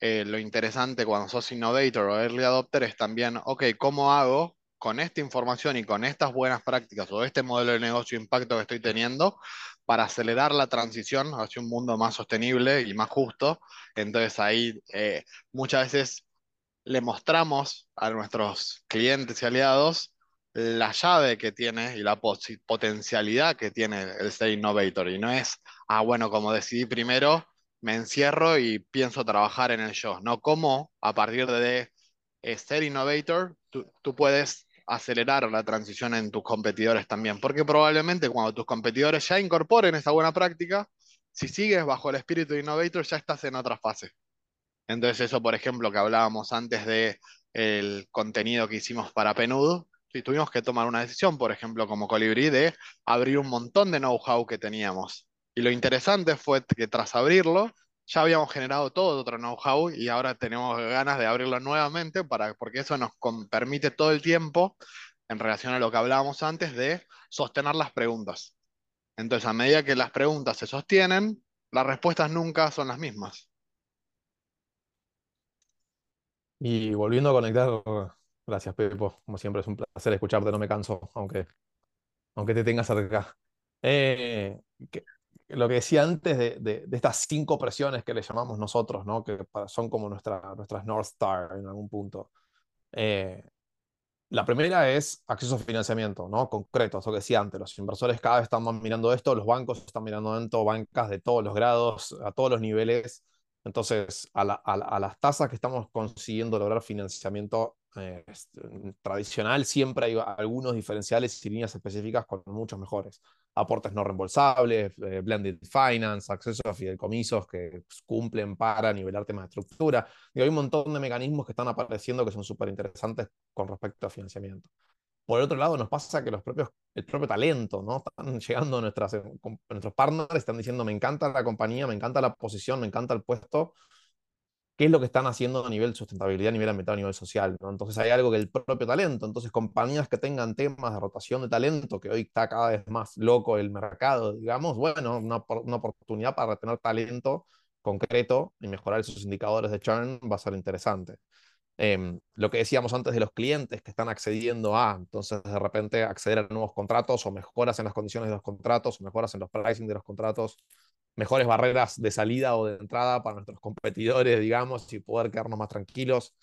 eh, lo interesante cuando sos innovator o early adopter es también, ok, ¿cómo hago con esta información y con estas buenas prácticas o este modelo de negocio impacto que estoy teniendo para acelerar la transición hacia un mundo más sostenible y más justo. Entonces ahí eh, muchas veces le mostramos a nuestros clientes y aliados la llave que tiene y la potencialidad que tiene el ser innovator. Y no es, ah, bueno, como decidí primero, me encierro y pienso trabajar en el yo. No, como a partir de eh, ser innovator, tú puedes acelerar la transición en tus competidores también, porque probablemente cuando tus competidores ya incorporen esa buena práctica, si sigues bajo el espíritu de Innovator ya estás en otra fase. Entonces eso, por ejemplo, que hablábamos antes de el contenido que hicimos para Penud, si tuvimos que tomar una decisión, por ejemplo, como Colibrí, de abrir un montón de know-how que teníamos. Y lo interesante fue que tras abrirlo, ya habíamos generado todo otro know-how y ahora tenemos ganas de abrirlo nuevamente para, porque eso nos permite todo el tiempo, en relación a lo que hablábamos antes, de sostener las preguntas. Entonces, a medida que las preguntas se sostienen, las respuestas nunca son las mismas. Y volviendo a conectar, gracias Pepo, como siempre es un placer escucharte, no me canso, aunque, aunque te tengas cerca. Eh, lo que decía antes de, de, estas cinco presiones que le llamamos nosotros, ¿no? que son como nuestra, nuestras North Star en algún punto. Eh, la primera es acceso a financiamiento, ¿no? Concreto, eso que decía antes, los inversores cada vez están mirando esto, los bancos están mirando esto, bancas de todos los grados, a todos los niveles. Entonces, a, las tasas que estamos consiguiendo lograr financiamiento eh, tradicional, siempre hay algunos diferenciales y líneas específicas con muchos mejores. Aportes no reembolsables, eh, blended finance, acceso a fideicomisos que cumplen para nivelar temas de estructura. Y hay un montón de mecanismos que están apareciendo que son súper interesantes con respecto a financiamiento. Por otro lado, nos pasa que los propios, el propio talento, ¿no? Están llegando nuestras, eh, nuestros partners, están diciendo, me encanta la compañía, me encanta la posición, me encanta el puesto, qué es lo que están haciendo a nivel sustentabilidad, a nivel ambiental, a nivel social. ¿no? Entonces hay algo que el propio talento, entonces compañías que tengan temas de rotación de talento, que hoy está cada vez más loco el mercado, digamos, bueno, una, una oportunidad para retener talento concreto y mejorar esos indicadores de churn va a ser interesante. Em, lo que decíamos antes de los clientes que están accediendo a, entonces de repente acceder a nuevos contratos o mejoras en las condiciones de los contratos, o mejoras en los pricing de los contratos, mejores barreras de salida o de entrada para nuestros competidores, digamos, y poder quedarnos más tranquilos.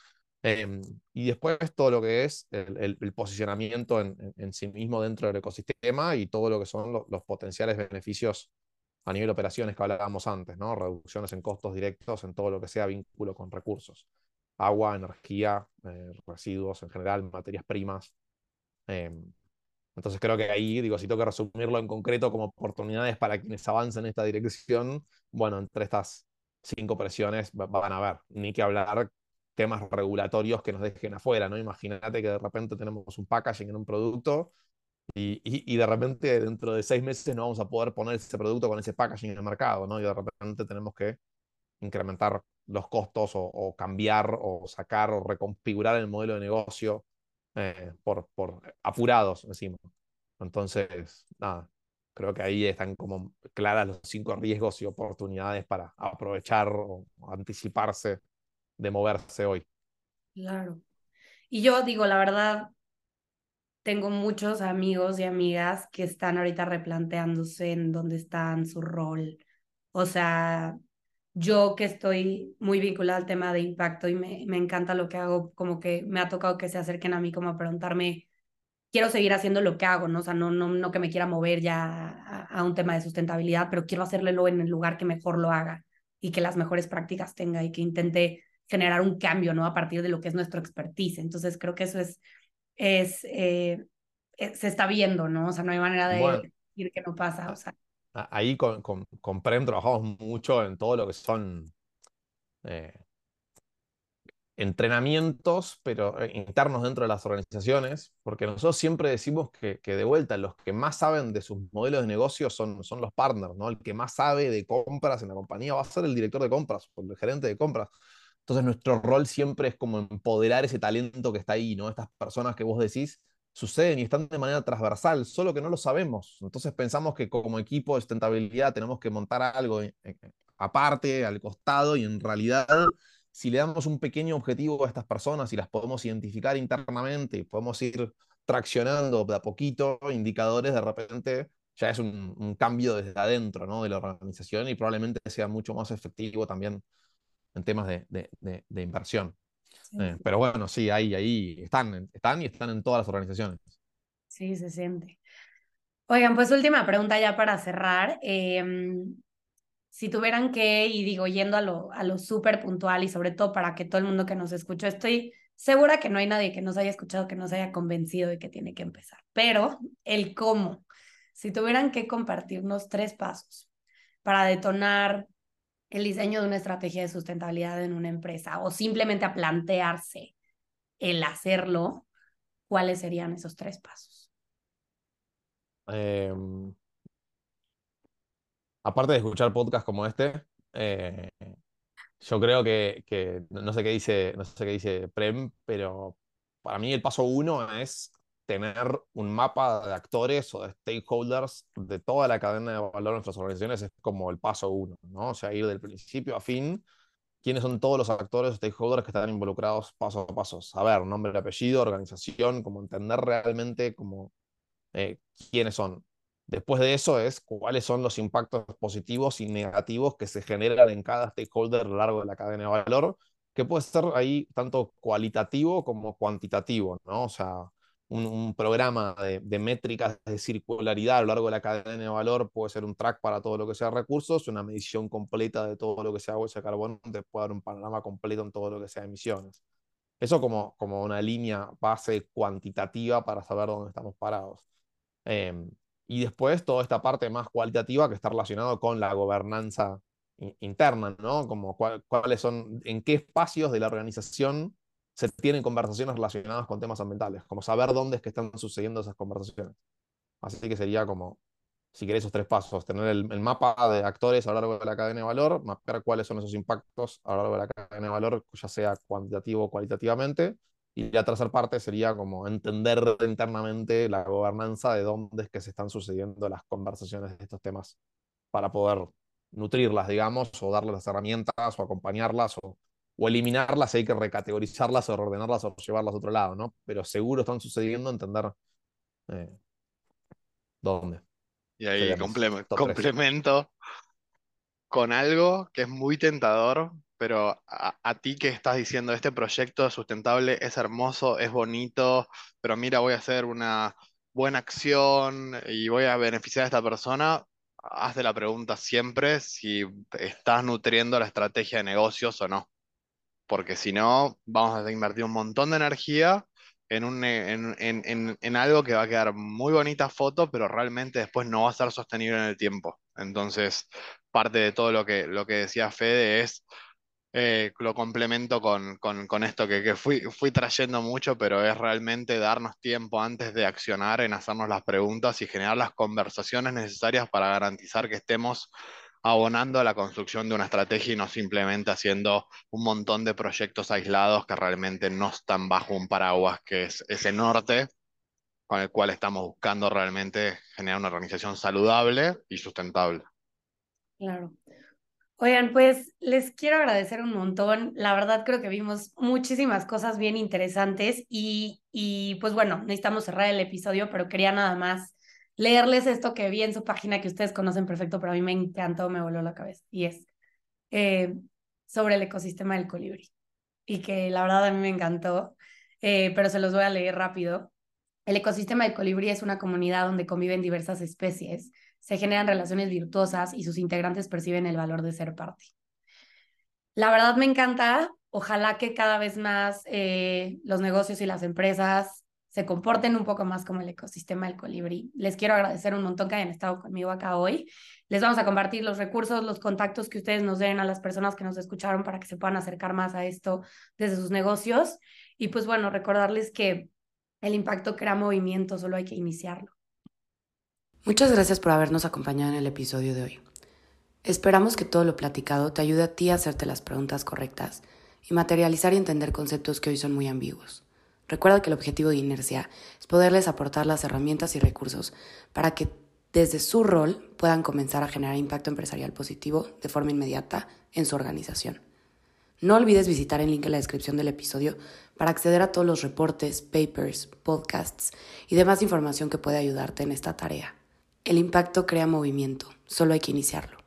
Em, y después todo lo que es el, posicionamiento en, sí mismo dentro del ecosistema y todo lo que son los potenciales beneficios a nivel de operaciones que hablábamos antes, ¿no? Reducciones en costos directos en todo lo que sea vínculo con recursos. Agua, energía, eh, residuos en general, materias primas. Em, entonces creo que ahí, digo, si tengo que resumirlo en concreto como oportunidades para quienes avancen en esta dirección, bueno, entre estas cinco presiones van a haber, ni que hablar temas regulatorios que nos dejen afuera, ¿no? Imagínate que de repente tenemos un packaging en un producto y, y, de repente dentro de seis meses no vamos a poder poner ese producto con ese packaging en el mercado, ¿no? Y de repente tenemos que incrementar los costos o, o cambiar o sacar o reconfigurar el modelo de negocio eh, por, por apurados encima. Entonces, nada, creo que ahí están como claras los cinco riesgos y oportunidades para aprovechar o anticiparse de moverse hoy. Claro. Y yo digo, la verdad, tengo muchos amigos y amigas que están ahorita replanteándose en dónde están su rol. O sea, yo que estoy muy vinculada al tema de impacto y me, me, encanta lo que hago, como que me ha tocado que se acerquen a mí como a preguntarme, quiero seguir haciendo lo que hago, ¿no? O sea, no, no, no que me quiera mover ya a, un tema de sustentabilidad, pero quiero hacerlo en el lugar que mejor lo haga y que las mejores prácticas tenga y que intente generar un cambio, ¿no? A partir de lo que es nuestro expertise. Entonces, creo que eso es, es, eh, eh, se está viendo, ¿no? O sea, no hay manera de decir que no pasa, o sea ahí con, con, Prem trabajamos mucho en todo lo que son eh, entrenamientos, pero eh, internos dentro de las organizaciones, porque nosotros siempre decimos que, que, de vuelta los que más saben de sus modelos de negocio son, son los partners, ¿no? El que más sabe de compras en la compañía va a ser el director de compras o el gerente de compras. Entonces nuestro rol siempre es como empoderar ese talento que está ahí, ¿no? Estas personas que vos decís suceden y están de manera transversal, solo que no lo sabemos. Entonces pensamos que como equipo de sustentabilidad tenemos que montar algo aparte, al costado, y en realidad si le damos un pequeño objetivo a estas personas y las podemos identificar internamente podemos ir traccionando de a poquito indicadores, de repente ya es un, cambio desde adentro ¿no? de la organización y probablemente sea mucho más efectivo también en temas de, de inversión. Eh, pero bueno, sí, ahí, ahí están, están y están en todas las organizaciones. Sí, se siente. Oigan, pues última pregunta ya para cerrar. Em, si tuvieran que, y digo, yendo a lo, a lo súper puntual y sobre todo para que todo el mundo que nos escuchó, estoy segura que no hay nadie que nos haya escuchado que nos haya convencido de que tiene que empezar, pero el cómo, si tuvieran que compartirnos tres pasos para detonar el diseño de una estrategia de sustentabilidad en una empresa o simplemente a plantearse el hacerlo, ¿cuáles serían esos tres pasos? Em, aparte de escuchar podcasts como este, eh, yo creo que, que, no sé qué dice, no sé qué dice Prem, pero para mí el paso uno es tener un mapa de actores o de stakeholders de toda la cadena de valor de nuestras organizaciones es como el paso uno, ¿no? O sea, ir del principio a fin, quiénes son todos los actores, stakeholders que están involucrados paso a paso. Saber nombre, apellido, organización, como entender realmente como, eh, quiénes son. Después de eso es cuáles son los impactos positivos y negativos que se generan en cada stakeholder a lo largo de la cadena de valor, que puede ser ahí tanto cualitativo como cuantitativo, ¿no? O sea, un, programa de, métricas de circularidad a lo largo de la cadena de valor puede ser un track para todo lo que sea recursos, una medición completa de todo lo que sea bolsa de carbono te puede dar un panorama completo en todo lo que sea emisiones. Eso como, como una línea base cuantitativa para saber dónde estamos parados. Em, y después toda esta parte más cualitativa que está relacionado con la gobernanza interna, ¿no? Como cuáles son, en qué espacios de la organización se tienen conversaciones relacionadas con temas ambientales, como saber dónde es que están sucediendo esas conversaciones. Así que sería como, si querés, esos tres pasos, tener el, mapa de actores a lo largo de la cadena de valor, mapear cuáles son esos impactos a lo largo de la cadena de valor, ya sea cuantitativo o cualitativamente, y la tercera parte sería como entender internamente la gobernanza de dónde es que se están sucediendo las conversaciones de estos temas para poder nutrirlas, digamos, o darles las herramientas o acompañarlas o o eliminarlas, hay que recategorizarlas o ordenarlas o llevarlas a otro lado, ¿no? Pero seguro están sucediendo, entender eh, dónde. Y ahí complemento con algo que es muy tentador, pero a, ti que estás diciendo, este proyecto sustentable es hermoso, es bonito, pero mira, voy a hacer una buena acción y voy a beneficiar a esta persona, haz de la pregunta siempre si estás nutriendo la estrategia de negocios o no porque si no, vamos a invertir un montón de energía en, un, en, algo que va a quedar muy bonita foto, pero realmente después no va a ser sostenible en el tiempo. Entonces, parte de todo lo que, lo que decía Fede es, eh, lo complemento con, esto que, que, fui, fui trayendo mucho, pero es realmente darnos tiempo antes de accionar en hacernos las preguntas y generar las conversaciones necesarias para garantizar que estemos abonando a la construcción de una estrategia y no simplemente haciendo un montón de proyectos aislados que realmente no están bajo un paraguas que es ese norte con el cual estamos buscando realmente generar una organización saludable y sustentable. Claro. Oigan, pues les quiero agradecer un montón. La verdad creo que vimos muchísimas cosas bien interesantes y, y pues bueno, necesitamos cerrar el episodio, pero quería nada más leerles esto que vi en su página que ustedes conocen perfecto, pero a mí me encantó, me voló la cabeza. Y es eh, sobre el ecosistema del colibrí. Y que la verdad a mí me encantó, eh, pero se los voy a leer rápido. El ecosistema del colibrí es una comunidad donde conviven diversas especies, se generan relaciones virtuosas y sus integrantes perciben el valor de ser parte. La verdad me encanta. Ojalá que cada vez más eh, los negocios y las empresas se comporten un poco más como el ecosistema del colibrí. Les quiero agradecer un montón que hayan estado conmigo acá hoy. Les vamos a compartir los recursos, los contactos que ustedes nos den a las personas que nos escucharon para que se puedan acercar más a esto desde sus negocios. Y pues bueno, recordarles que el impacto crea movimiento, solo hay que iniciarlo. Muchas gracias por habernos acompañado en el episodio de hoy. Esperamos que todo lo platicado te ayude a ti a hacerte las preguntas correctas y materializar y entender conceptos que hoy son muy ambiguos. Recuerda que el objetivo de Inercia es poderles aportar las herramientas y recursos para que desde su rol puedan comenzar a generar impacto empresarial positivo de forma inmediata en su organización. No olvides visitar el link en la descripción del episodio para acceder a todos los reportes, papers, podcasts y demás información que puede ayudarte en esta tarea. El impacto crea movimiento, solo hay que iniciarlo.